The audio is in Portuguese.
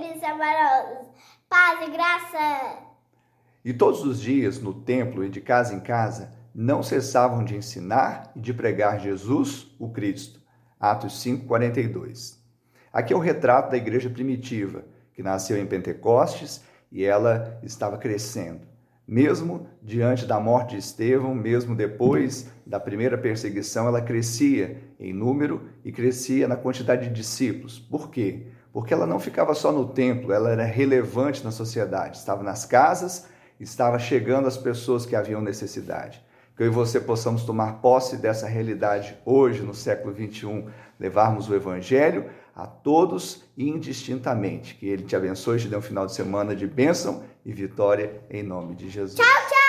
e. Paz e graça. E todos os dias, no templo e de casa em casa, não cessavam de ensinar e de pregar Jesus, o Cristo. Atos 5:42. Aqui é o retrato da igreja primitiva, que nasceu em Pentecostes e ela estava crescendo. Mesmo diante da morte de Estevão, mesmo depois da primeira perseguição, ela crescia em número e crescia na quantidade de discípulos. Por quê? Porque ela não ficava só no templo, ela era relevante na sociedade, estava nas casas, estava chegando às pessoas que haviam necessidade. Que eu e você possamos tomar posse dessa realidade hoje, no século 21, levarmos o Evangelho a todos indistintamente. Que Ele te abençoe te dê um final de semana de bênção e vitória em nome de Jesus. Tchau, tchau.